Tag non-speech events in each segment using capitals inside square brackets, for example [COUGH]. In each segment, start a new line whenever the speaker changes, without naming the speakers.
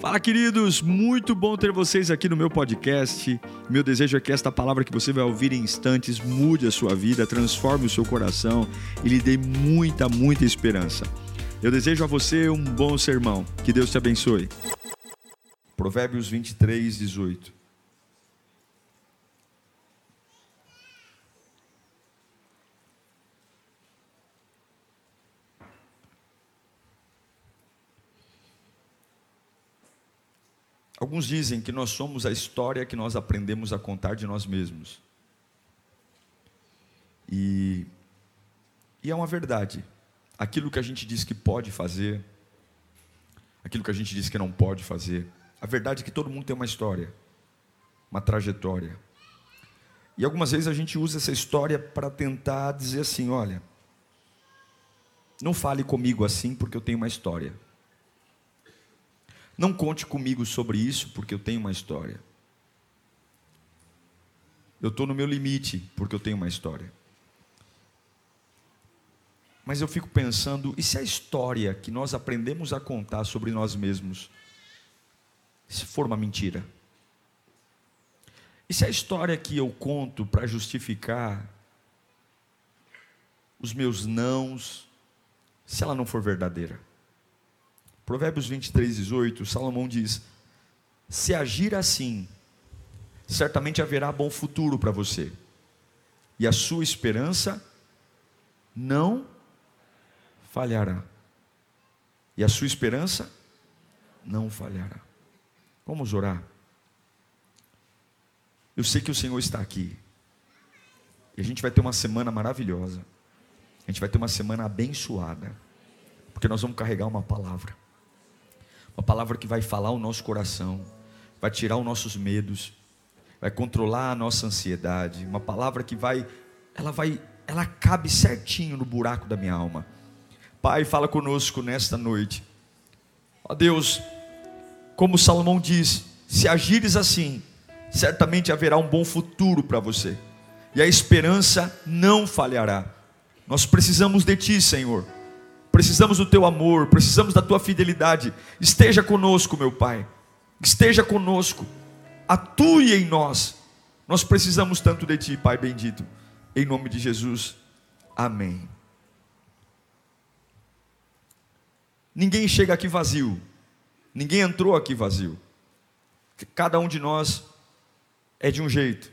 Fala, queridos! Muito bom ter vocês aqui no meu podcast. Meu desejo é que esta palavra que você vai ouvir em instantes mude a sua vida, transforme o seu coração e lhe dê muita, muita esperança. Eu desejo a você um bom sermão. Que Deus te abençoe. Provérbios 23, 18. Alguns dizem que nós somos a história que nós aprendemos a contar de nós mesmos. E, e é uma verdade. Aquilo que a gente diz que pode fazer, aquilo que a gente diz que não pode fazer, a verdade é que todo mundo tem uma história, uma trajetória. E algumas vezes a gente usa essa história para tentar dizer assim: olha, não fale comigo assim porque eu tenho uma história. Não conte comigo sobre isso, porque eu tenho uma história. Eu estou no meu limite, porque eu tenho uma história. Mas eu fico pensando, e se a história que nós aprendemos a contar sobre nós mesmos, se for uma mentira? E se a história que eu conto para justificar os meus nãos, se ela não for verdadeira? Provérbios 23, 18, Salomão diz: Se agir assim, certamente haverá bom futuro para você, e a sua esperança não falhará. E a sua esperança não falhará. Vamos orar. Eu sei que o Senhor está aqui. E a gente vai ter uma semana maravilhosa. A gente vai ter uma semana abençoada. Porque nós vamos carregar uma palavra. Uma palavra que vai falar o nosso coração, vai tirar os nossos medos, vai controlar a nossa ansiedade. Uma palavra que vai, ela vai, ela cabe certinho no buraco da minha alma. Pai, fala conosco nesta noite. Ó Deus, como Salomão diz, se agires assim, certamente haverá um bom futuro para você. E a esperança não falhará. Nós precisamos de ti, Senhor precisamos do teu amor, precisamos da tua fidelidade. Esteja conosco, meu Pai, esteja conosco, atue em nós. Nós precisamos tanto de ti, Pai bendito, em nome de Jesus, amém. Ninguém chega aqui vazio, ninguém entrou aqui vazio. Cada um de nós é de um jeito.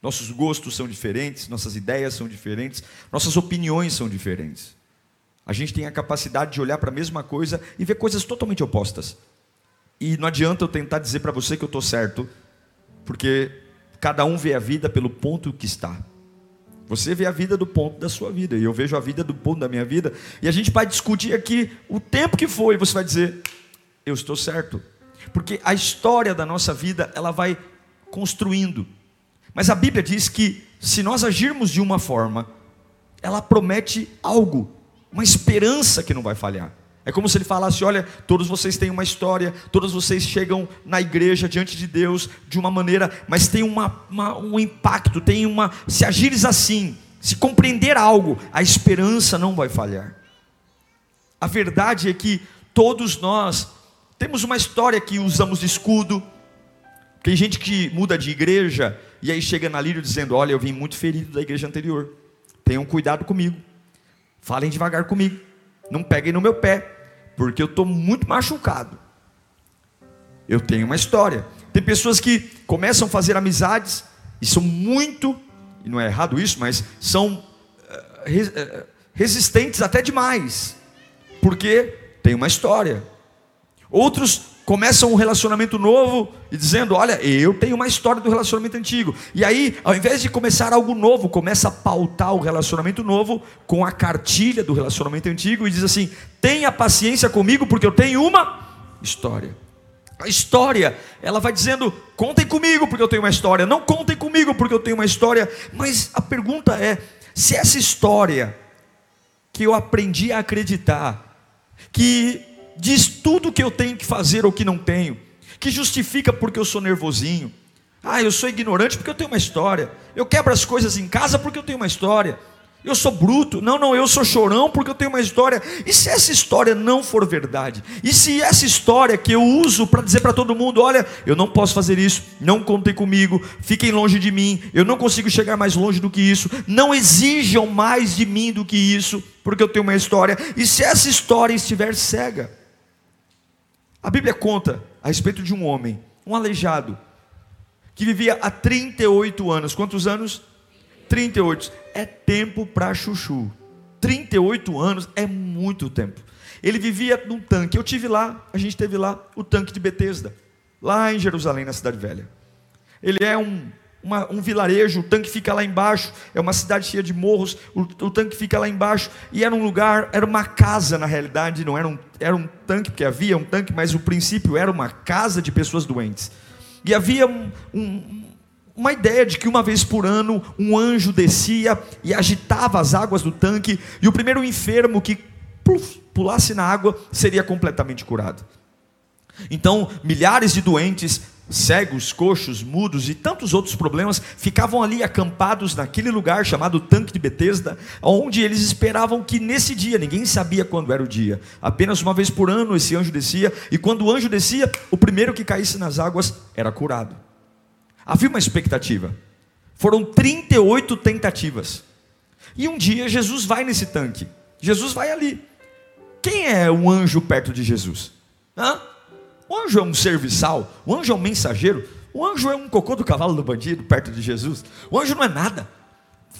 Nossos gostos são diferentes, nossas ideias são diferentes, nossas opiniões são diferentes. A gente tem a capacidade de olhar para a mesma coisa e ver coisas totalmente opostas. E não adianta eu tentar dizer para você que eu estou certo, porque cada um vê a vida pelo ponto que está. Você vê a vida do ponto da sua vida, e eu vejo a vida do ponto da minha vida, e a gente vai discutir aqui o tempo que foi, e você vai dizer, eu estou certo. Porque a história da nossa vida, ela vai construindo. Mas a Bíblia diz que se nós agirmos de uma forma, ela promete algo uma esperança que não vai falhar. É como se ele falasse: olha, todos vocês têm uma história, todos vocês chegam na igreja diante de Deus de uma maneira, mas tem uma, uma, um impacto, tem uma. Se agires assim, se compreender algo, a esperança não vai falhar. A verdade é que todos nós temos uma história que usamos de escudo. Tem gente que muda de igreja e aí chega na lírio dizendo: Olha, eu vim muito ferido da igreja anterior, tenham cuidado comigo. Falem devagar comigo. Não peguem no meu pé, porque eu estou muito machucado. Eu tenho uma história. Tem pessoas que começam a fazer amizades e são muito, e não é errado isso, mas são uh, resistentes até demais, porque tem uma história. Outros começam um relacionamento novo e dizendo: Olha, eu tenho uma história do relacionamento antigo. E aí, ao invés de começar algo novo, começa a pautar o relacionamento novo com a cartilha do relacionamento antigo e diz assim: Tenha paciência comigo, porque eu tenho uma história. A história, ela vai dizendo: contem comigo, porque eu tenho uma história. Não contem comigo, porque eu tenho uma história. Mas a pergunta é: se essa história que eu aprendi a acreditar, que diz tudo o que eu tenho que fazer ou que não tenho, que justifica porque eu sou nervosinho. Ah, eu sou ignorante porque eu tenho uma história. Eu quebro as coisas em casa porque eu tenho uma história. Eu sou bruto. Não, não, eu sou chorão porque eu tenho uma história. E se essa história não for verdade? E se essa história que eu uso para dizer para todo mundo: olha, eu não posso fazer isso, não contem comigo, fiquem longe de mim, eu não consigo chegar mais longe do que isso, não exijam mais de mim do que isso, porque eu tenho uma história. E se essa história estiver cega? A Bíblia conta a respeito de um homem, um aleijado, que vivia há 38 anos. Quantos anos? 38 é tempo para chuchu. 38 anos é muito tempo. Ele vivia num tanque. Eu tive lá, a gente teve lá o tanque de Betesda, lá em Jerusalém, na cidade velha. Ele é um, uma, um vilarejo, o tanque fica lá embaixo, é uma cidade cheia de morros, o, o, tanque fica lá embaixo, e era um lugar, era uma casa na realidade, não era um, era um tanque, porque havia um tanque, mas o princípio era uma casa de pessoas doentes. E havia um, um uma ideia de que uma vez por ano um anjo descia e agitava as águas do tanque, e o primeiro enfermo que pulasse na água seria completamente curado. Então, milhares de doentes, cegos, coxos, mudos e tantos outros problemas ficavam ali acampados naquele lugar chamado Tanque de Betesda, onde eles esperavam que nesse dia, ninguém sabia quando era o dia, apenas uma vez por ano esse anjo descia, e quando o anjo descia, o primeiro que caísse nas águas era curado. Havia uma expectativa. Foram 38 tentativas. E um dia Jesus vai nesse tanque. Jesus vai ali. Quem é um anjo perto de Jesus? Hã? O anjo é um serviçal? O anjo é um mensageiro? O anjo é um cocô do cavalo do bandido perto de Jesus? O anjo não é nada.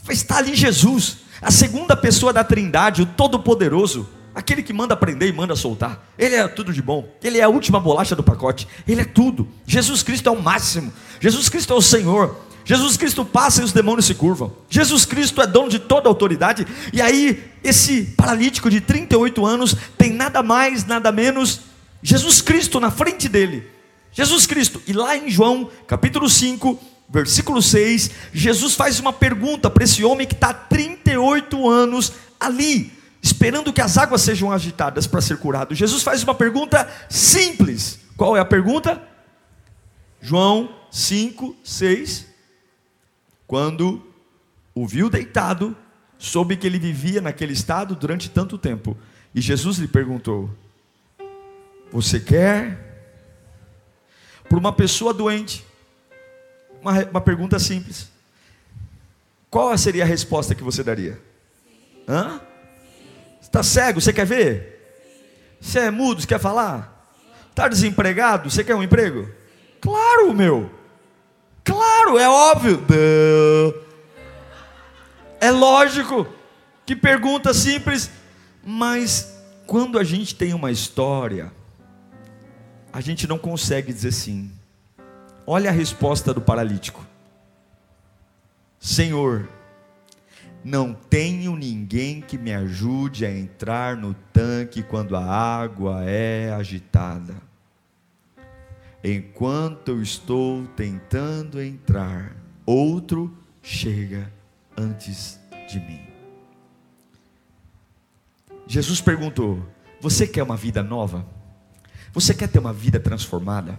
Está ali Jesus, a segunda pessoa da Trindade, o Todo-Poderoso, aquele que manda prender e manda soltar. Ele é tudo de bom. Ele é a última bolacha do pacote. Ele é tudo. Jesus Cristo é o máximo. Jesus Cristo é o Senhor. Jesus Cristo passa e os demônios se curvam. Jesus Cristo é dono de toda autoridade. E aí, esse paralítico de 38 anos tem nada mais, nada menos, Jesus Cristo na frente dele. Jesus Cristo. E lá em João, capítulo 5, versículo 6, Jesus faz uma pergunta para esse homem que está há 38 anos ali esperando que as águas sejam agitadas para ser curado. Jesus faz uma pergunta simples. Qual é a pergunta? João 5, 6. Quando o viu deitado, soube que ele vivia naquele estado durante tanto tempo. E Jesus lhe perguntou: Você quer? Para uma pessoa doente, uma, uma pergunta simples. Qual seria a resposta que você daria? Hã? Está cego, você quer ver? Você é mudo, você quer falar? Está desempregado, você quer um emprego? Claro, meu. Claro, é óbvio. É lógico. Que pergunta simples. Mas quando a gente tem uma história, a gente não consegue dizer sim. Olha a resposta do paralítico: Senhor, não tenho ninguém que me ajude a entrar no tanque quando a água é agitada. Enquanto eu estou tentando entrar, outro chega antes de mim. Jesus perguntou: Você quer uma vida nova? Você quer ter uma vida transformada?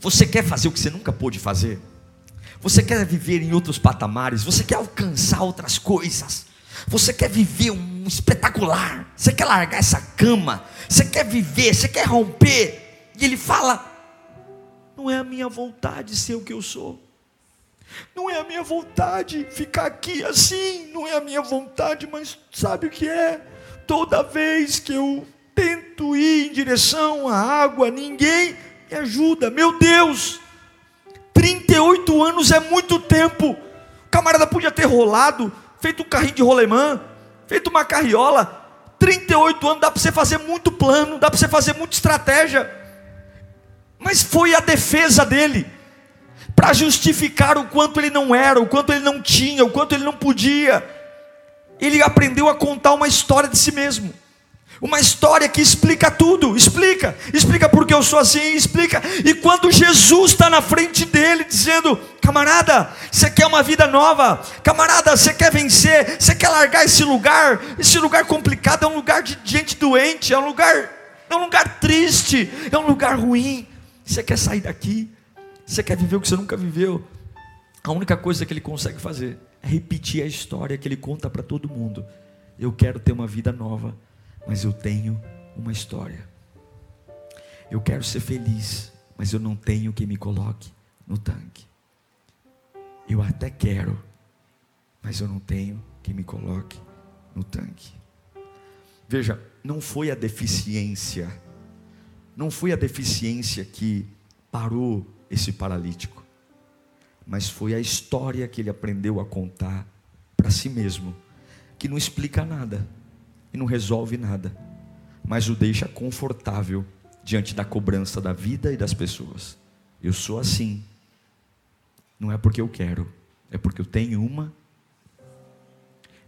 Você quer fazer o que você nunca pôde fazer? Você quer viver em outros patamares, você quer alcançar outras coisas, você quer viver um espetacular, você quer largar essa cama, você quer viver, você quer romper. E ele fala: Não é a minha vontade ser o que eu sou. Não é a minha vontade ficar aqui assim, não é a minha vontade, mas sabe o que é? Toda vez que eu tento ir em direção à água, ninguém me ajuda. Meu Deus, 38 anos é muito tempo. O camarada podia ter rolado, feito um carrinho de rolemã, feito uma carriola. 38 anos dá para você fazer muito plano, dá para você fazer muita estratégia. Mas foi a defesa dele para justificar o quanto ele não era, o quanto ele não tinha, o quanto ele não podia. Ele aprendeu a contar uma história de si mesmo. Uma história que explica tudo, explica, explica porque eu sou assim, explica. E quando Jesus está na frente dele, dizendo: camarada, você quer uma vida nova, camarada, você quer vencer, você quer largar esse lugar, esse lugar complicado, é um lugar de gente doente, é um lugar, é um lugar triste, é um lugar ruim. Você quer sair daqui, você quer viver o que você nunca viveu. A única coisa que ele consegue fazer é repetir a história que ele conta para todo mundo. Eu quero ter uma vida nova, mas eu tenho uma história. Eu quero ser feliz, mas eu não tenho quem me coloque no tanque. Eu até quero, mas eu não tenho quem me coloque no tanque. Veja, não foi a deficiência, não foi a deficiência que parou esse paralítico, mas foi a história que ele aprendeu a contar para si mesmo, que não explica nada e não resolve nada, mas o deixa confortável diante da cobrança da vida e das pessoas. Eu sou assim, não é porque eu quero, é porque eu tenho uma.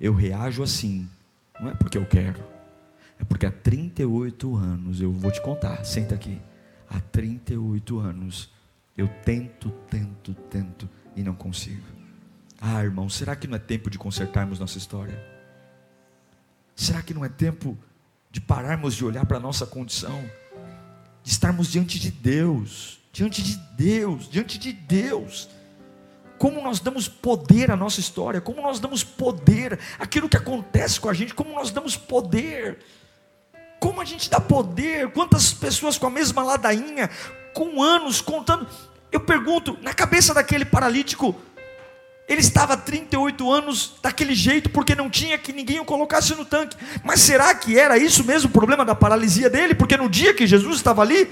Eu reajo assim, não é porque eu quero, é porque há 38 anos, eu vou te contar, senta aqui. Há 38 anos eu tento, tento, tento e não consigo. Ah, irmão, será que não é tempo de consertarmos nossa história? Será que não é tempo de pararmos de olhar para a nossa condição? De estarmos diante de Deus, diante de Deus, diante de Deus como nós damos poder à nossa história, como nós damos poder àquilo que acontece com a gente, como nós damos poder, como a gente dá poder, quantas pessoas com a mesma ladainha, com anos contando. Eu pergunto, na cabeça daquele paralítico, ele estava há 38 anos daquele jeito porque não tinha que ninguém o colocasse no tanque. Mas será que era isso mesmo o problema da paralisia dele? Porque no dia que Jesus estava ali,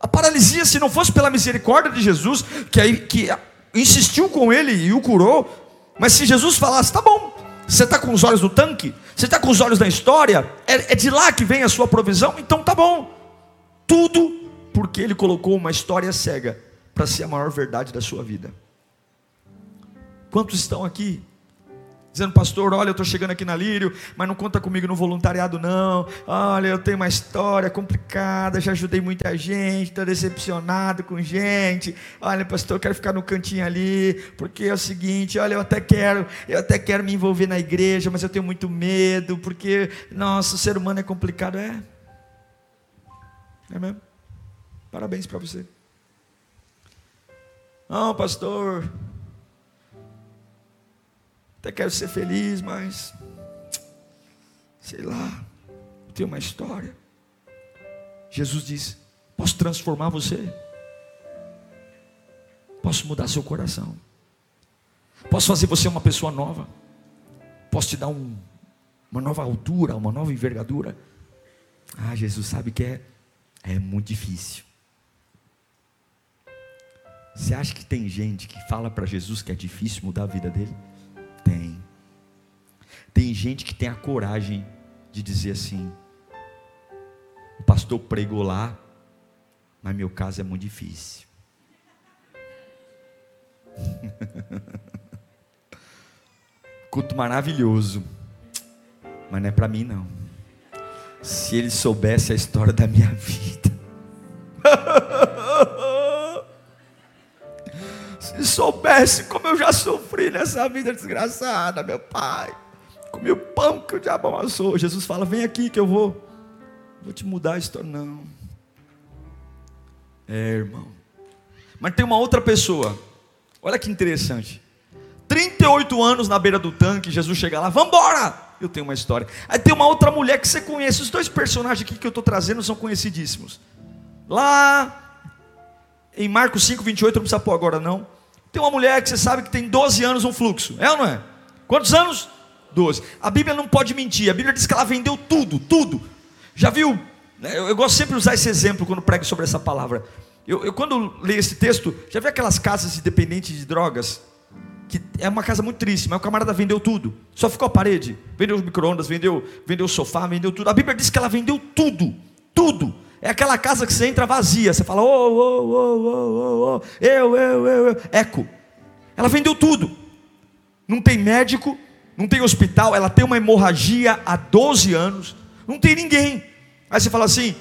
a paralisia, se não fosse pela misericórdia de Jesus, que, que insistiu com ele e o curou, mas se Jesus falasse, tá bom, você está com os olhos no tanque, você está com os olhos na história, é, é de lá que vem a sua provisão, então tá bom. Tudo porque ele colocou uma história cega para ser a maior verdade da sua vida. Quantos estão aqui dizendo, pastor, olha, eu estou chegando aqui na Lírio, mas não conta comigo no voluntariado, não. Olha, eu tenho uma história complicada, já ajudei muita gente, estou decepcionado com gente. Olha, pastor, eu quero ficar no cantinho ali, porque é o seguinte, olha, eu até quero, eu até quero me envolver na igreja, mas eu tenho muito medo, porque, nossa, o ser humano é complicado. É. É mesmo? Parabéns para você. Não, pastor, até quero ser feliz, mas sei lá, tem uma história. Jesus diz: Posso transformar você? Posso mudar seu coração? Posso fazer você uma pessoa nova? Posso te dar um, uma nova altura, uma nova envergadura? Ah, Jesus sabe que é, é muito difícil. Você acha que tem gente que fala para Jesus que é difícil mudar a vida dele? Tem. Tem gente que tem a coragem de dizer assim: o pastor pregou lá, mas meu caso é muito difícil. [LAUGHS] Culto maravilhoso, mas não é para mim não. Se ele soubesse a história da minha [LAUGHS] vida. Se soubesse como eu já sofri nessa vida desgraçada, meu pai. Comi o pão que o diabo amassou. Jesus fala: Vem aqui que eu vou. Vou te mudar a história. Não. É, irmão. Mas tem uma outra pessoa. Olha que interessante. 38 anos na beira do tanque, Jesus chega lá, vambora! Eu tenho uma história. Aí tem uma outra mulher que você conhece. Os dois personagens aqui que eu estou trazendo são conhecidíssimos. Lá em Marcos 5, 28, não precisa pôr agora não. Tem uma mulher que você sabe que tem 12 anos um fluxo, é ou não é? Quantos anos? 12. A Bíblia não pode mentir, a Bíblia diz que ela vendeu tudo, tudo. Já viu? Né, eu, eu gosto sempre de usar esse exemplo quando prego sobre essa palavra. Eu, eu quando leio esse texto, já vi aquelas casas independentes de drogas? que é uma casa muito triste, mas o camarada vendeu tudo. Só ficou a parede. Vendeu os micro-ondas, vendeu, vendeu o sofá, vendeu tudo. A Bíblia diz que ela vendeu tudo. Tudo. É aquela casa que você entra vazia, você fala, ô, ô, ô, ô, ô, eu, eu, eu, eu, eco. Ela vendeu tudo. Não tem médico, não tem hospital, ela tem uma hemorragia há 12 anos, não tem ninguém. Aí você fala assim,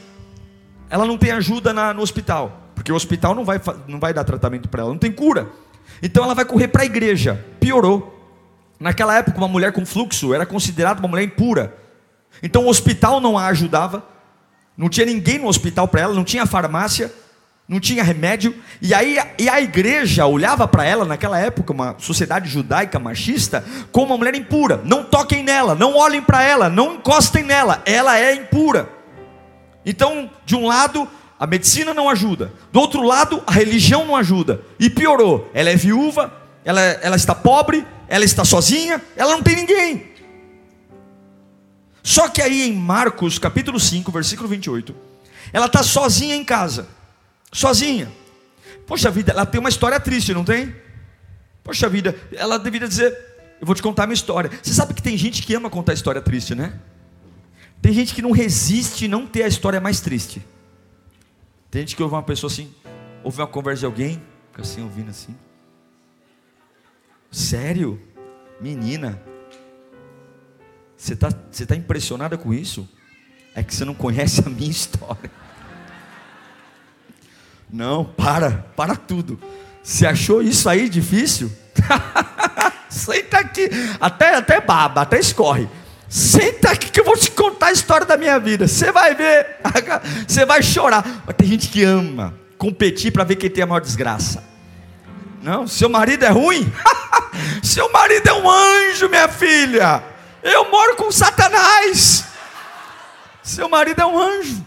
ela não tem ajuda na, no hospital, porque o hospital não vai, não vai dar tratamento para ela, não tem cura. Então ela vai correr para a igreja. Piorou. Naquela época, uma mulher com fluxo era considerada uma mulher impura. Então o hospital não a ajudava, não tinha ninguém no hospital para ela, não tinha farmácia. não tinha remédio, e aí e a igreja olhava para ela naquela época, uma sociedade judaica machista, como uma mulher impura. Não toquem nela, não olhem para ela, não encostem nela, ela é impura. Então, de um lado, a medicina não ajuda, do outro lado, a religião não ajuda, e piorou: ela é viúva, ela, ela está pobre, ela está sozinha, ela não tem ninguém. Só que aí em Marcos capítulo 5, versículo 28, ela está sozinha em casa sozinha. Poxa vida, ela tem uma história triste, não tem? Poxa vida, ela deveria dizer: Eu vou te contar minha história. Você sabe que tem gente que ama contar história triste, né? Tem gente que não resiste não ter a história mais triste. Tem gente que ouve uma pessoa assim, ouve uma conversa de alguém, fica assim ouvindo assim. Sério? Menina, você está você tá impressionada com isso? É que você não conhece a minha [LAUGHS] história. Não, para, para tudo. Você achou isso aí difícil? [LAUGHS] Senta aqui, até, até baba, até escorre. Senta aqui que eu vou te contar a história da minha vida. Você vai ver, [LAUGHS] você vai chorar. Mas tem gente que ama competir para ver quem tem a maior desgraça. Não, seu marido é ruim? seu marido é um anjo, minha filha. Eu moro com Satanás. Seu marido é um anjo.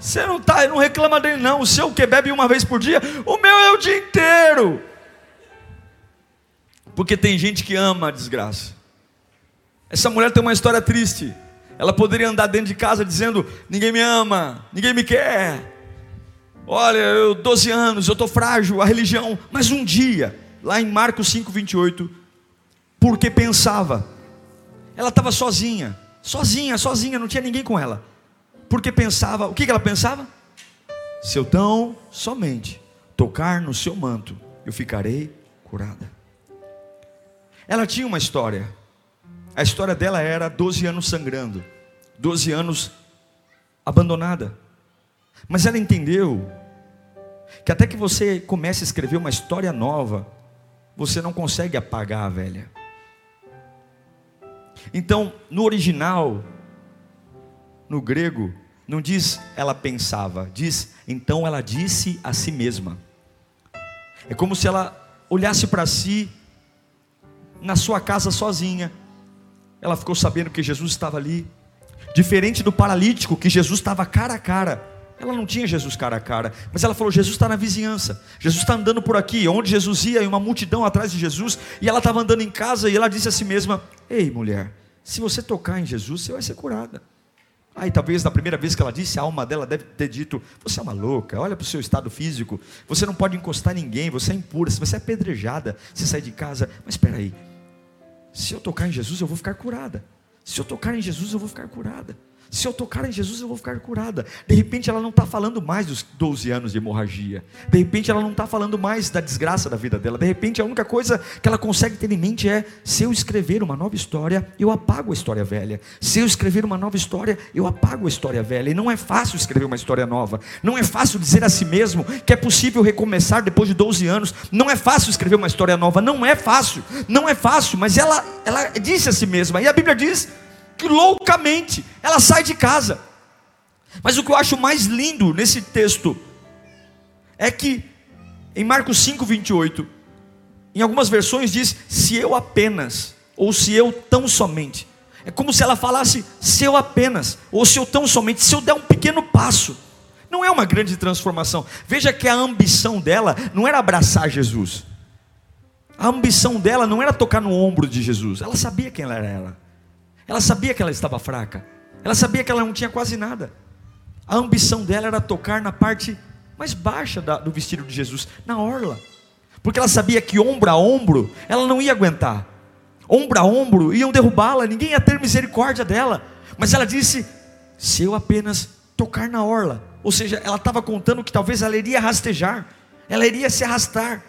Você não tá, não reclama dele não. O seu que bebe uma vez por dia, o meu é o dia inteiro. Porque tem gente que ama a desgraça. Essa mulher tem uma história triste. Ela poderia andar dentro de casa dizendo: ninguém me ama, ninguém me quer. Olha, eu 12 anos, eu estou frágil, a religião. Mas um dia, lá em Marcos 5, 28, porque pensava, ela estava sozinha, sozinha, sozinha, não tinha ninguém com ela porque pensava, o que ela pensava? Se eu tão somente tocar no seu manto, eu ficarei curada. Ela tinha uma história. A história dela era 12 anos sangrando, 12 anos abandonada. Mas ela entendeu que até que você comece a escrever uma história nova, você não consegue apagar a velha. Então, no original, no grego, não diz ela pensava, diz então ela disse a si mesma. É como se ela olhasse para si na sua casa sozinha. Ela ficou sabendo que Jesus estava ali, diferente do paralítico que Jesus estava cara a cara. Ela não tinha Jesus cara a cara, mas ela falou: Jesus está na vizinhança, Jesus está andando por aqui, onde Jesus ia, e uma multidão atrás de Jesus, e ela estava andando em casa, e ela disse a si mesma: Ei, mulher, se você tocar em Jesus, você vai ser curada. Aí talvez na primeira vez que ela disse, a alma dela deve ter dito: Você é uma louca, olha para o seu estado físico, você não pode encostar ninguém, você é impura, você é apedrejada, você sai de casa. Mas espera aí, se eu tocar em Jesus, eu vou ficar curada. Se eu tocar em Jesus, eu vou ficar curada. Se eu tocar em Jesus, eu vou ficar curada. De repente, ela não está falando mais dos 12 anos de hemorragia. De repente, ela não está falando mais da desgraça da vida dela. De repente, a única coisa que ela consegue ter em mente é: se eu escrever uma nova história, eu apago a história velha. Se eu escrever uma nova história, eu apago a história velha. E não é fácil escrever uma história nova. Não é fácil dizer a si mesmo que é possível recomeçar depois de 12 anos. Não é fácil escrever uma história nova. Não é fácil. Não é fácil. Mas ela, ela disse a si mesma. E a Bíblia diz loucamente, ela sai de casa. Mas o que eu acho mais lindo nesse texto é que em Marcos 5, 28, em algumas versões diz: se eu apenas, ou se eu tão somente. É como se ela falasse: se eu apenas, ou se eu tão somente, se eu der um pequeno passo. Não é uma grande transformação. Veja que a ambição dela não era abraçar Jesus. A ambição dela não era tocar no ombro de Jesus. Ela sabia quem ela era ela. Sabia que ela estava fraca. Ela sabia que ela não tinha quase nada. A ambição dela era tocar na parte mais baixa da, do vestido de Jesus, na orla. Porque ela sabia que ombro a ombro ela não ia aguentar. Ombro a ombro iam derrubá-la, ninguém ia ter misericórdia dela. Mas ela disse: se eu apenas tocar na orla. Ou seja, ela estava contando que talvez ela iria rastejar, ela iria se arrastar.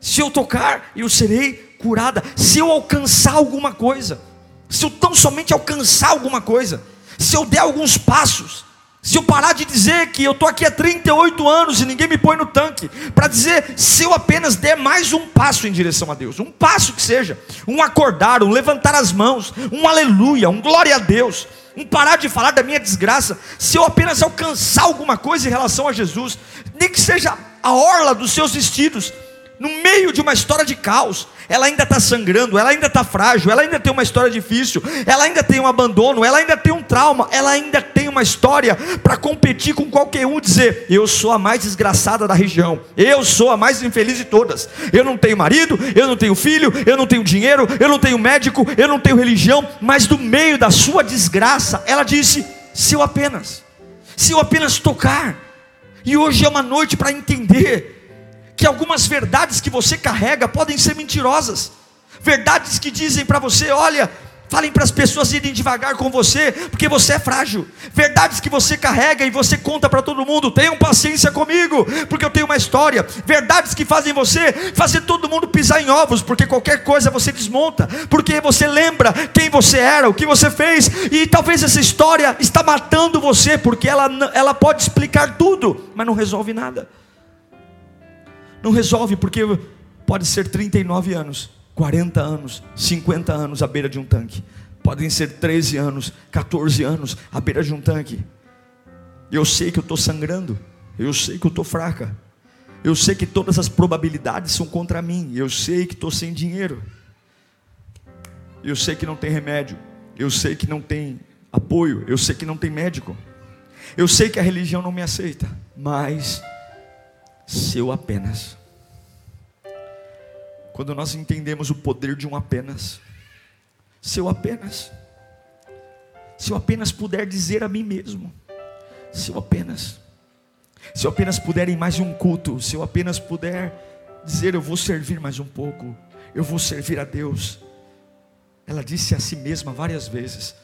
Se eu tocar, eu serei curada. Se eu alcançar alguma coisa se eu tão somente alcançar alguma coisa, se eu der alguns passos, Se eu parar de dizer que eu estou aqui há 38 anos e ninguém me põe no tanque, para dizer se eu apenas der mais um passo em direção a Deus, um passo que seja, um acordar, um levantar as mãos, um aleluia, um glória a Deus, um parar de falar da minha desgraça, se eu apenas alcançar alguma coisa em relação a Jesus, nem que seja a orla dos seus vestidos, no meio de uma história de caos, ela ainda está sangrando, ela ainda está frágil, ela ainda tem uma história difícil, ela ainda tem um abandono, ela ainda tem um trauma, ela ainda tem uma história para competir com qualquer um, dizer: Eu sou a mais desgraçada da região, eu sou a mais infeliz de todas. Eu não tenho marido, eu não tenho filho, eu não tenho dinheiro, eu não tenho médico, eu não tenho religião, mas do meio da sua desgraça, ela disse: Se eu apenas, se eu apenas tocar, e hoje é uma noite para entender que algumas verdades que você carrega podem ser mentirosas. Verdades que dizem para você: olha, falem para as pessoas irem devagar com você, porque você é frágil. Verdades que você carrega e você conta para todo mundo: tenham paciência comigo, porque eu tenho uma história. Verdades que fazem você fazer todo mundo pisar em ovos, porque qualquer coisa você desmonta, porque você lembra quem você era, o que você fez, e talvez essa história está matando você, porque ela, ela pode explicar tudo, mas não resolve nada. Não resolve, porque pode ser 39 anos, 40 anos, 50 anos à beira de um tanque. Podem ser 13 anos, 14 anos à beira de um tanque. Eu sei que eu estou sangrando. Eu sei que eu estou fraca. Eu sei que todas as probabilidades são contra mim. Eu sei que estou sem dinheiro. Eu sei que não tem remédio. Eu sei que não tem apoio. Eu sei que não tem médico. Eu sei que a religião não me aceita. Mas se eu apenas. Quando nós entendemos o poder de um apenas, se eu apenas, se eu apenas puder dizer a mim mesmo, se eu apenas, se eu apenas puder ir mais um culto, se eu apenas puder dizer eu vou servir mais um pouco, eu vou servir a Deus. Ela disse a si mesma várias vezes.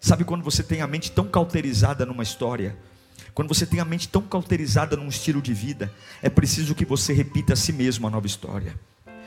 Sabe quando você tem a mente tão cauterizada numa história, quando você tem a mente tão cauterizada num estilo de vida, é preciso que você repita a si mesmo a nova história.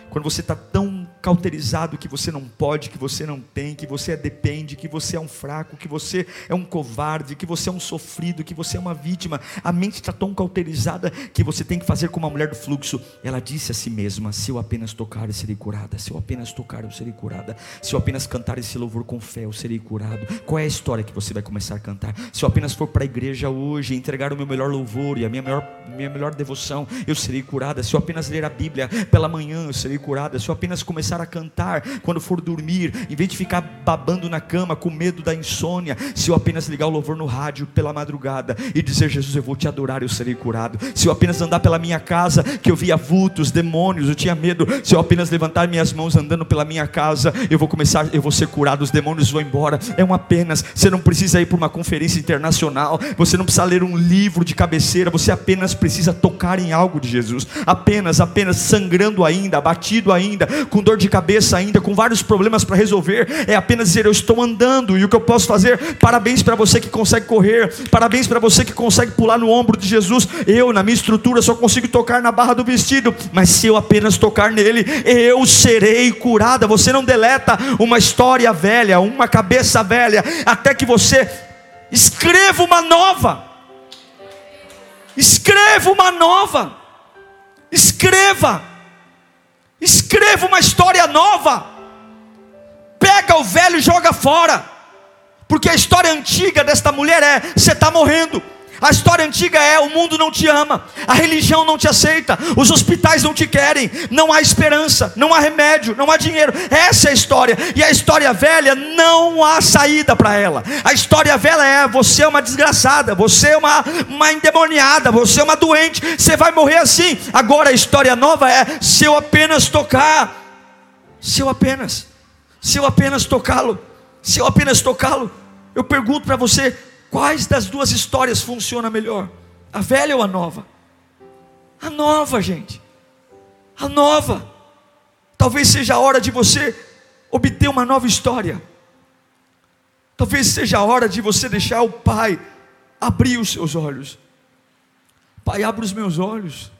Quando você está tão cauterizado que você não pode, que você não tem, que você é depende, que você é um fraco, que você é um covarde, que você é um sofrido, que você é uma vítima. A mente está tão cauterizada que você tem que fazer como a mulher do fluxo. Ela disse a si mesma: Se eu apenas tocar, eu serei curada. Se eu apenas tocar, eu serei curada. Se eu apenas cantar esse louvor com fé, eu serei curado. Qual é a história que você vai começar a cantar? Se eu apenas for para a igreja hoje, entregar o meu melhor louvor e a minha melhor, minha melhor devoção, eu serei curada. Se eu apenas ler a Bíblia pela manhã, eu serei curada. Se eu apenas começar a cantar quando for dormir, em vez de ficar babando na cama com medo da insônia, se eu apenas ligar o louvor no rádio pela madrugada e dizer: Jesus, eu vou te adorar, eu serei curado. Se eu apenas andar pela minha casa, que eu via vultos, demônios, eu tinha medo. Se eu apenas levantar minhas mãos andando pela minha casa, eu vou começar, eu vou ser curado, os demônios vão embora. É um apenas. Você não precisa ir para uma conferência internacional, você não precisa ler um livro de cabeceira, você apenas precisa tocar em algo de Jesus. Apenas, apenas sangrando ainda, abatido ainda ainda, com dor de cabeça ainda, com vários problemas para resolver, é apenas dizer: Eu estou andando e o que eu posso fazer? Parabéns para você que consegue correr, parabéns para você que consegue pular no ombro de Jesus. Eu, na minha estrutura, só consigo tocar na barra do vestido, mas se eu apenas tocar nele, eu serei curada. Você não deleta uma história velha, uma cabeça velha, até que você escreva uma nova. Escreva uma nova. Escreva. Escreva uma história nova. Pega o velho e joga fora. Porque a história antiga desta mulher é: você está morrendo. A história antiga é: o mundo não te ama, a religião não te aceita, os hospitais não te querem, não há esperança, não há remédio, não há dinheiro. Essa é a história. E a história velha não há saída para ela. A história velha é: você é uma desgraçada, você é uma, uma endemoniada, você é uma doente, você vai morrer assim. Agora a história nova é: se eu apenas tocar, se eu apenas, se eu apenas tocá-lo, se eu apenas tocá-lo, eu pergunto para você: Quais das duas histórias funciona melhor? A velha ou a nova? A nova, gente. A nova. Talvez seja a hora de você obter uma nova história. Talvez seja a hora de você deixar o Pai abrir os seus olhos. Pai, abre os meus olhos.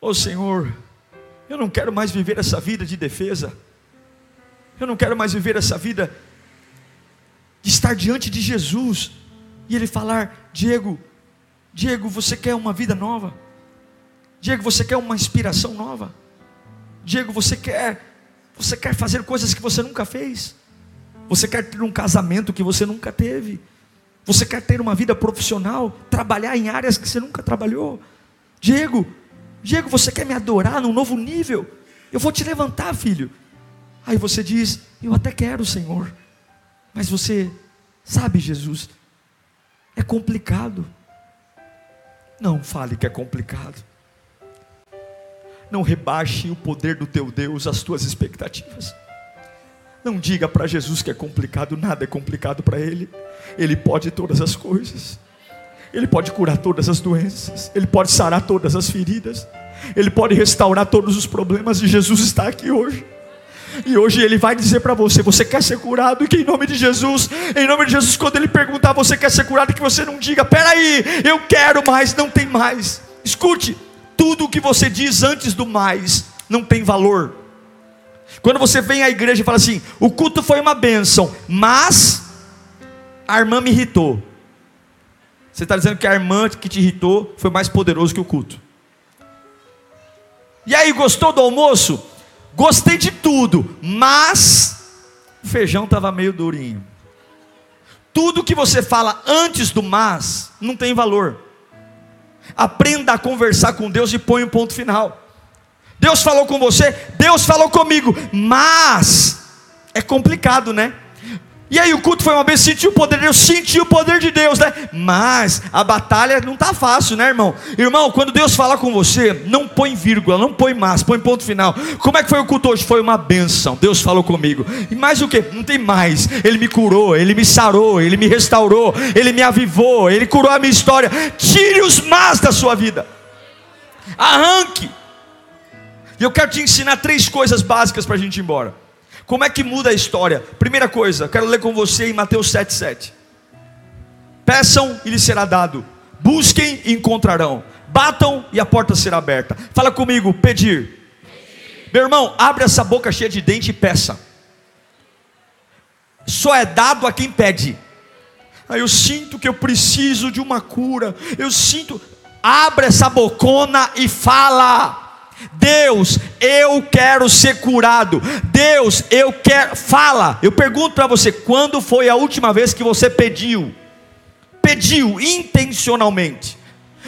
Ô oh, Senhor, eu não quero mais viver essa vida de defesa. Eu não quero mais viver essa vida de estar diante de Jesus e ele falar: Diego, Diego, você quer uma vida nova? Diego, você quer uma inspiração nova? Diego, você quer, você quer fazer coisas que você nunca fez? Você quer ter um casamento que você nunca teve? Você quer ter uma vida profissional, trabalhar em áreas que você nunca trabalhou? Diego, Diego, você quer me adorar num novo nível? Eu vou te levantar, filho. Aí você diz: Eu até quero, Senhor. Mas você sabe, Jesus, é complicado. Não fale que é complicado. Não rebaixe o poder do teu Deus às tuas expectativas. Não diga para Jesus que é complicado, nada é complicado para Ele. Ele pode todas as coisas. Ele pode curar todas as doenças. Ele pode sarar todas as feridas. Ele pode restaurar todos os problemas. E Jesus está aqui hoje. E hoje ele vai dizer para você: você quer ser curado? Que em nome de Jesus, em nome de Jesus, quando ele perguntar você quer ser curado, que você não diga, peraí, eu quero mais, não tem mais. Escute, tudo o que você diz antes do mais não tem valor. Quando você vem à igreja e fala assim: o culto foi uma bênção, mas a irmã me irritou. Você está dizendo que a irmã que te irritou foi mais poderoso que o culto. E aí, gostou do almoço? Gostei de tudo, mas o feijão estava meio durinho. Tudo que você fala antes do mas não tem valor. Aprenda a conversar com Deus e põe um ponto final. Deus falou com você, Deus falou comigo, mas é complicado, né? E aí o culto foi uma vez, senti o poder de Deus, senti o poder de Deus, né? Mas a batalha não está fácil, né, irmão? Irmão, quando Deus fala com você, não põe vírgula, não põe mais, põe ponto final. Como é que foi o culto hoje? Foi uma benção. Deus falou comigo. E mais o que? Não tem mais. Ele me curou, ele me sarou, ele me restaurou, ele me avivou, ele curou a minha história. Tire os mas da sua vida. Arranque. E eu quero te ensinar três coisas básicas para a gente ir embora. Como é que muda a história? Primeira coisa, quero ler com você em Mateus 7,7. Peçam e lhes será dado, busquem e encontrarão, batam e a porta será aberta. Fala comigo, pedir. pedir. Meu irmão, abre essa boca cheia de dente e peça. Só é dado a quem pede. Aí eu sinto que eu preciso de uma cura. Eu sinto, abre essa bocona e fala. Deus, eu quero ser curado. Deus, eu quero. Fala. Eu pergunto para você: quando foi a última vez que você pediu? Pediu intencionalmente.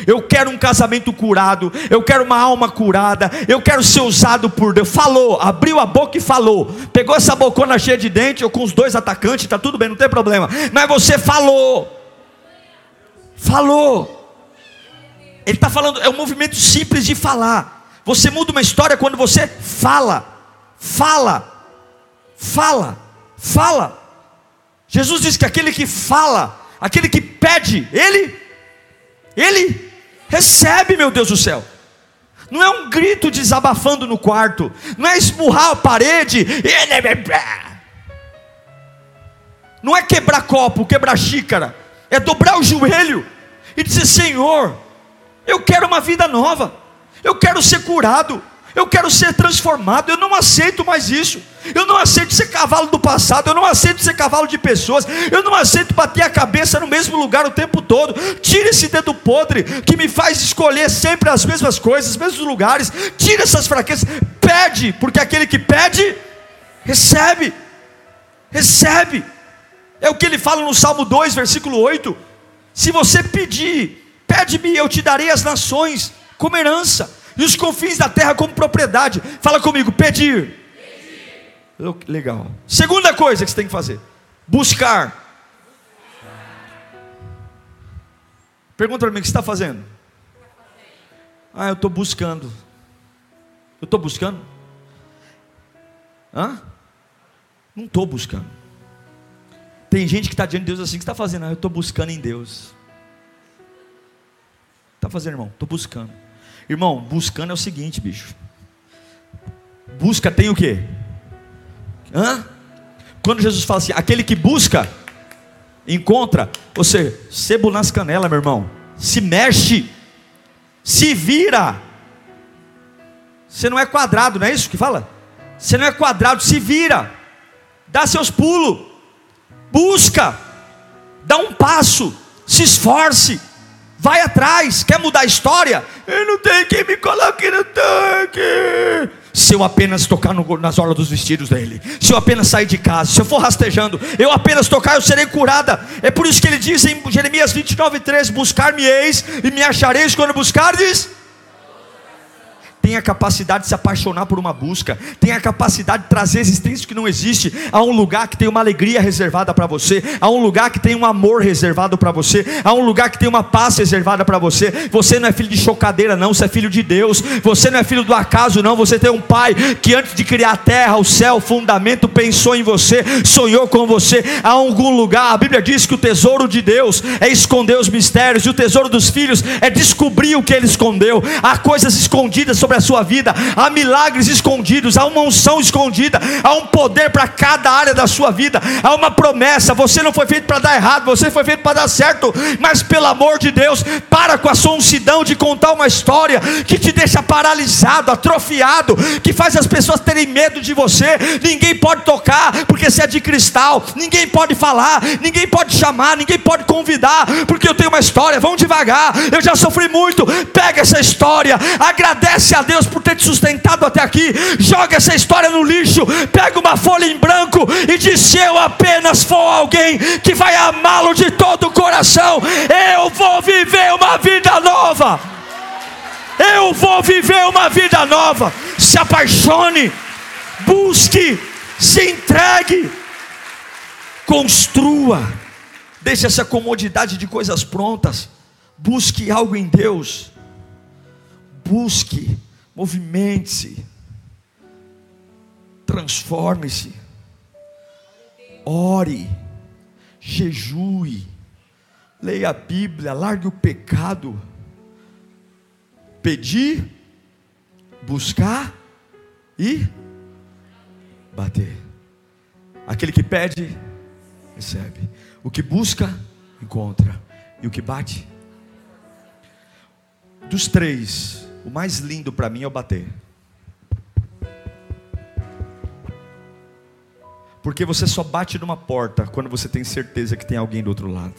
Eu quero um casamento curado, eu quero uma alma curada, eu quero ser usado por Deus. Falou, abriu a boca e falou. Pegou essa bocona cheia de dente, ou com os dois atacantes, está tudo bem, não tem problema. Mas você falou. Falou. Ele está falando, é um movimento simples de falar. Você muda uma história quando você fala, fala, fala, fala. Jesus diz que aquele que fala, aquele que pede, ele, ele recebe, meu Deus do céu. Não é um grito desabafando no quarto, não é esmurrar a parede, não é quebrar copo, quebrar xícara, é dobrar o joelho e dizer: Senhor, eu quero uma vida nova. Eu quero ser curado. Eu quero ser transformado. Eu não aceito mais isso. Eu não aceito ser cavalo do passado. Eu não aceito ser cavalo de pessoas. Eu não aceito bater a cabeça no mesmo lugar o tempo todo. Tira esse dedo podre que me faz escolher sempre as mesmas coisas, os mesmos lugares. Tira essas fraquezas. Pede, porque aquele que pede, recebe. Recebe. É o que ele fala no Salmo 2, versículo 8. Se você pedir, pede-me, eu te darei as nações como herança, e os confins da terra como propriedade. Fala comigo, pedir. pedir. Legal. Segunda coisa que você tem que fazer: buscar. Pergunta para mim o que você está fazendo. Ah, eu estou buscando. Eu estou buscando? Hã? Não estou buscando. Tem gente que está diante de Deus assim, o que está fazendo? Ah, eu estou buscando em Deus. Está fazendo, irmão? Estou buscando. Irmão, buscando é o seguinte, bicho. Busca tem o quê? Hã? Quando Jesus fala assim, aquele que busca, encontra. Você, sebo nas canelas, meu irmão. Se mexe, se vira. Você não é quadrado, não é isso que fala? Você não é quadrado, se vira. Dá seus pulos. Busca. Dá um passo. se esforce, vai atrás, quer mudar a história? Eu não tenho quem me coloque no tanque. Se eu apenas tocar no, nas orlas dos vestidos dele, se eu apenas sair de casa, se eu for rastejando, eu apenas tocar, eu serei curada. É por isso que ele diz em Jeremias 29, 13: Buscar-me-eis e me achareis quando buscardes tem a capacidade de se apaixonar por uma busca, tem a capacidade de trazer existência que não existe, a um lugar que tem uma alegria reservada para você, a um lugar que tem um amor reservado para você, a um lugar que tem uma paz reservada para você. Você não é filho de chocadeira, não, você é filho de Deus, você não é filho do acaso, não, você tem um pai que antes de criar a terra, o céu, o fundamento, pensou em você, sonhou com você, há algum lugar, a Bíblia diz que o tesouro de Deus é esconder os mistérios, e o tesouro dos filhos é descobrir o que ele escondeu, há coisas escondidas sobre a sua vida, há milagres escondidos, há uma unção escondida, há um poder para cada área da sua vida, há uma promessa. Você não foi feito para dar errado, você foi feito para dar certo, mas pelo amor de Deus, para com a sua uncidão de contar uma história que te deixa paralisado, atrofiado, que faz as pessoas terem medo de você. Ninguém pode tocar porque você é de cristal, ninguém pode falar, ninguém pode chamar, ninguém pode convidar, porque eu tenho uma história. Vamos devagar, eu já sofri muito. Pega essa história, agradece a Deus por ter te sustentado até aqui. Joga essa história no lixo, pega uma folha em branco e diz: eu apenas for alguém que vai amá-lo de todo o coração, eu vou viver uma vida nova. Eu vou viver uma vida nova. Se apaixone, busque, se entregue, construa. Deixe essa comodidade de coisas prontas. Busque algo em Deus. Busque Movimente-se. Transforme-se. Ore. Jejue. Leia a Bíblia. Largue o pecado. Pedir. Buscar. E bater. Aquele que pede, recebe. O que busca, encontra. E o que bate? Dos três, o mais lindo para mim é o bater. Porque você só bate numa porta quando você tem certeza que tem alguém do outro lado.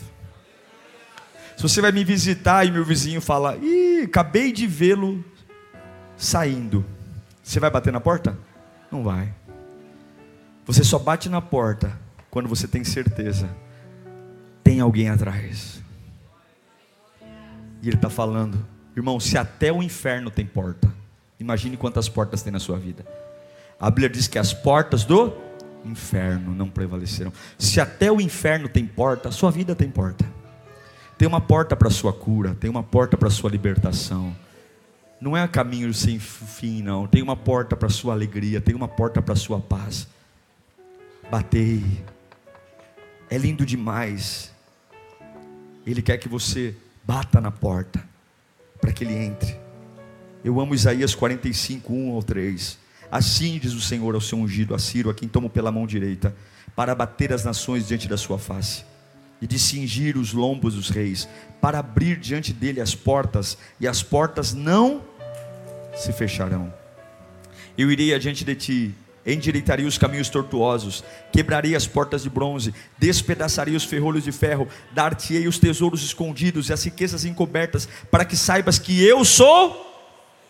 Se você vai me visitar e meu vizinho fala, ih, acabei de vê-lo saindo. Você vai bater na porta? Não vai. Você só bate na porta quando você tem certeza. Tem alguém atrás. E ele está falando, Irmão, se até o inferno tem porta, imagine quantas portas tem na sua vida. A Bíblia diz que as portas do inferno não prevalecerão. Se até o inferno tem porta, a sua vida tem porta. Tem uma porta para a sua cura, tem uma porta para a sua libertação. Não é caminho sem fim, não. Tem uma porta para a sua alegria, tem uma porta para a sua paz. Batei. É lindo demais. Ele quer que você bata na porta para que ele entre. Eu amo Isaías 45, 1 ao 3. Assim diz o Senhor ao seu ungido, a Ciro, a quem tomo pela mão direita, para bater as nações diante da sua face, e de cingir os lombos dos reis, para abrir diante dele as portas, e as portas não se fecharão. Eu irei adiante de ti, endireitaria os caminhos tortuosos, quebraria as portas de bronze, despedaçaria os ferrolhos de ferro, dar-te-ei os tesouros escondidos e as riquezas encobertas, para que saibas que eu sou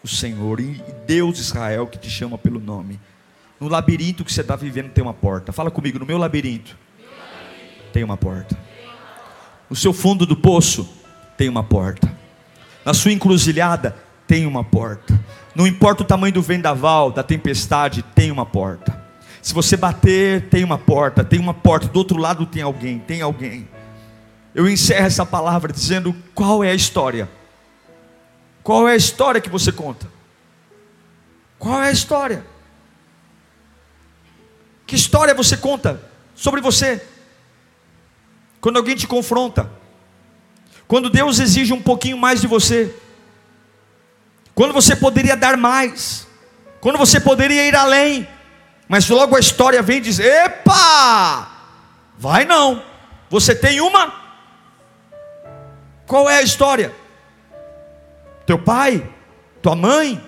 o Senhor e Deus de Israel que te chama pelo nome. No labirinto que você está vivendo tem uma porta. Fala comigo, no meu labirinto, tem uma porta. No seu fundo do poço tem uma porta. Na sua encruzilhada tem uma porta. Não importa o tamanho do vendaval, da tempestade, tem uma porta. Se você bater, tem uma porta, tem uma porta, do outro lado tem alguém, tem alguém. Eu encerro essa palavra dizendo qual é a história. Qual é a história que você conta? Qual é a história? Que história você conta sobre você? Quando alguém te confronta, quando Deus exige um pouquinho mais de você, quando você poderia dar mais, quando você poderia ir além, mas logo a história vem e diz: Epa, vai não, você tem uma. Qual é a história? Teu pai, tua mãe,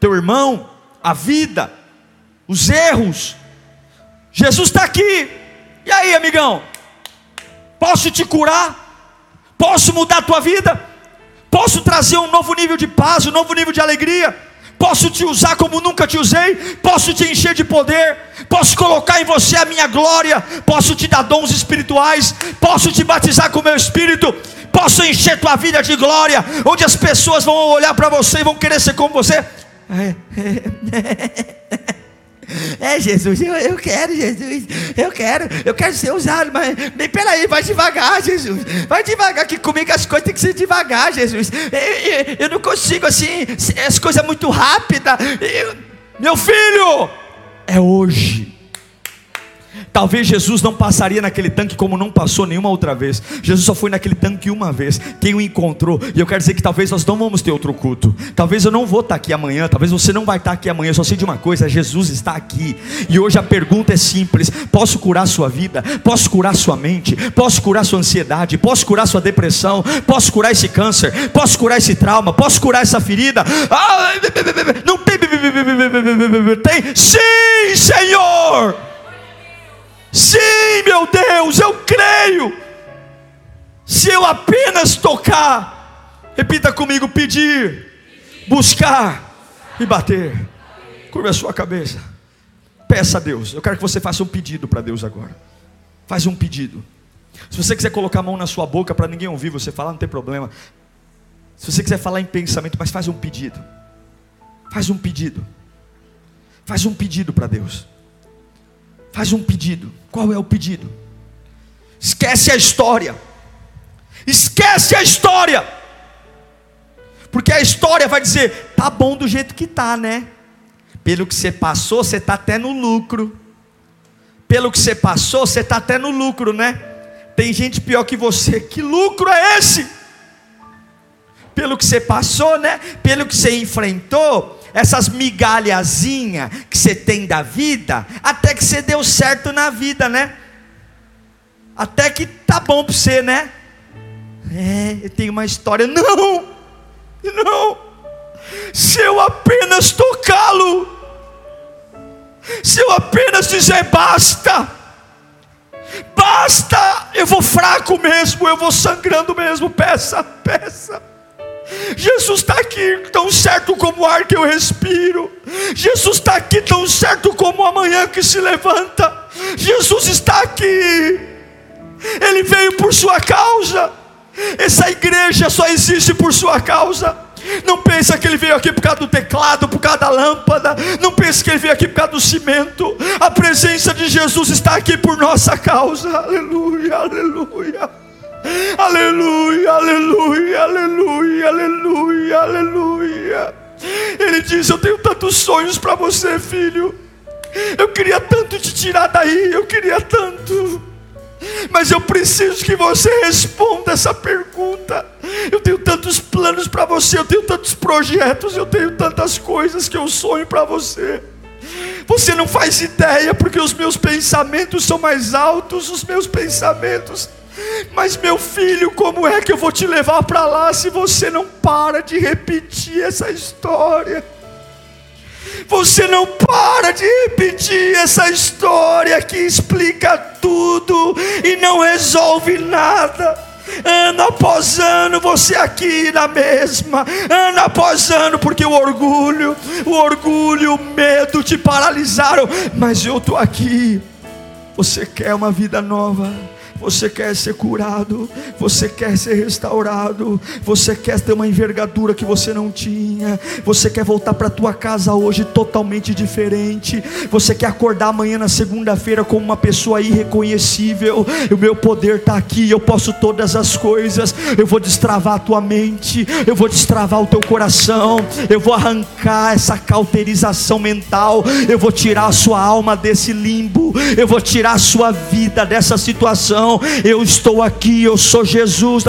teu irmão, a vida, os erros. Jesus está aqui. E aí, amigão? Posso te curar? Posso mudar a tua vida? Posso trazer um novo nível de paz, um novo nível de alegria? Posso te usar como nunca te usei? Posso te encher de poder? Posso colocar em você a minha glória? Posso te dar dons espirituais? Posso te batizar com o meu espírito? Posso encher tua vida de glória? Onde as pessoas vão olhar para você e vão querer ser como você? [LAUGHS] É, Jesus, eu, eu quero, Jesus, eu quero, eu quero ser usado, mas nem peraí, vai devagar, Jesus, vai devagar, que comigo as coisas têm que ser devagar, Jesus. Eu, eu, eu não consigo assim, as coisas muito rápidas. meu filho, é hoje. Talvez Jesus não passaria naquele tanque como não passou nenhuma outra vez. Jesus só foi naquele tanque uma vez. Quem o encontrou? E eu quero dizer que talvez nós não vamos ter outro culto. Talvez eu não vou estar aqui amanhã. Talvez você não vai estar aqui amanhã. Eu só sei de uma coisa: Jesus está aqui. E hoje a pergunta é simples: posso curar sua vida? Posso curar sua mente? Posso curar sua ansiedade? Posso curar sua depressão? Posso curar esse câncer? Posso curar esse trauma? Posso curar essa ferida? Ah, não tem. Tem? Sim, Senhor. Sim, meu Deus, eu creio. Se eu apenas tocar, repita comigo: pedir, buscar e bater. Curva a sua cabeça. Peça a Deus. Eu quero que você faça um pedido para Deus agora. Faz um pedido. Se você quiser colocar a mão na sua boca para ninguém ouvir você falar, não tem problema. Se você quiser falar em pensamento, mas faz um pedido. Faz um pedido. Faz um pedido para Deus. Faz um pedido. Qual é o pedido? Esquece a história. Esquece a história. Porque a história vai dizer: tá bom do jeito que tá, né? Pelo que você passou, você tá até no lucro. Pelo que você passou, você tá até no lucro, né? Tem gente pior que você. Que lucro é esse? Pelo que você passou, né? Pelo que você enfrentou, essas migalhazinhas que você tem da vida, até que você deu certo na vida, né? Até que tá bom para você, né? É, eu tenho uma história. Não, não. Se eu apenas tocá-lo, se eu apenas dizer basta, basta, eu vou fraco mesmo, eu vou sangrando mesmo, peça, peça. Jesus está aqui tão certo como o ar que eu respiro. Jesus está aqui tão certo como a manhã que se levanta. Jesus está aqui. Ele veio por sua causa. Essa igreja só existe por sua causa. Não pensa que ele veio aqui por causa do teclado, por causa da lâmpada. Não pense que ele veio aqui por causa do cimento. A presença de Jesus está aqui por nossa causa. Aleluia, aleluia. Aleluia, aleluia, aleluia, aleluia, aleluia. Ele diz: Eu tenho tantos sonhos para você, filho. Eu queria tanto te tirar daí, eu queria tanto. Mas eu preciso que você responda essa pergunta. Eu tenho tantos planos para você, eu tenho tantos projetos, eu tenho tantas coisas que eu sonho para você. Você não faz ideia, porque os meus pensamentos são mais altos, os meus pensamentos mas meu filho, como é que eu vou te levar para lá se você não para de repetir essa história? Você não para de repetir essa história que explica tudo e não resolve nada. Ano após ano, você aqui na mesma, ano após ano, porque o orgulho, o orgulho, o medo te paralisaram, mas eu estou aqui. Você quer uma vida nova? Você quer ser curado, você quer ser restaurado, você quer ter uma envergadura que você não tinha, você quer voltar para tua casa hoje totalmente diferente, você quer acordar amanhã na segunda-feira como uma pessoa irreconhecível. O meu poder está aqui, eu posso todas as coisas. Eu vou destravar a tua mente, eu vou destravar o teu coração, eu vou arrancar essa cauterização mental, eu vou tirar a sua alma desse limbo, eu vou tirar a sua vida dessa situação eu estou aqui, eu sou Jesus.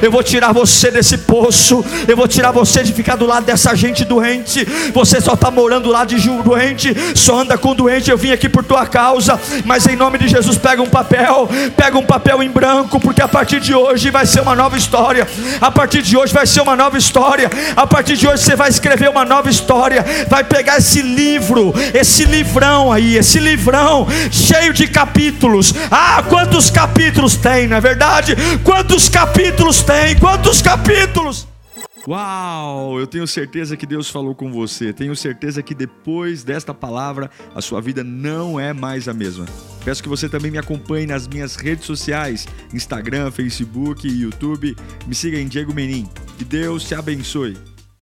Eu vou tirar você desse poço. Eu vou tirar você de ficar do lado dessa gente doente. Você só está morando lá de doente, só anda com doente. Eu vim aqui por tua causa, mas em nome de Jesus, pega um papel, pega um papel em branco, porque a partir de hoje vai ser uma nova história. A partir de hoje vai ser uma nova história. A partir de hoje você vai escrever uma nova história. Vai pegar esse livro, esse livrão aí, esse livrão cheio de capítulos. Ah, quantos capítulos tem, não é verdade? Quantos capítulos tem? Quantos capítulos? Uau! Eu tenho certeza que Deus falou com você. Tenho certeza que depois desta palavra a sua vida não é mais a mesma. Peço que você também me acompanhe nas minhas redes sociais: Instagram, Facebook YouTube. Me siga em Diego Menin. Que Deus te abençoe.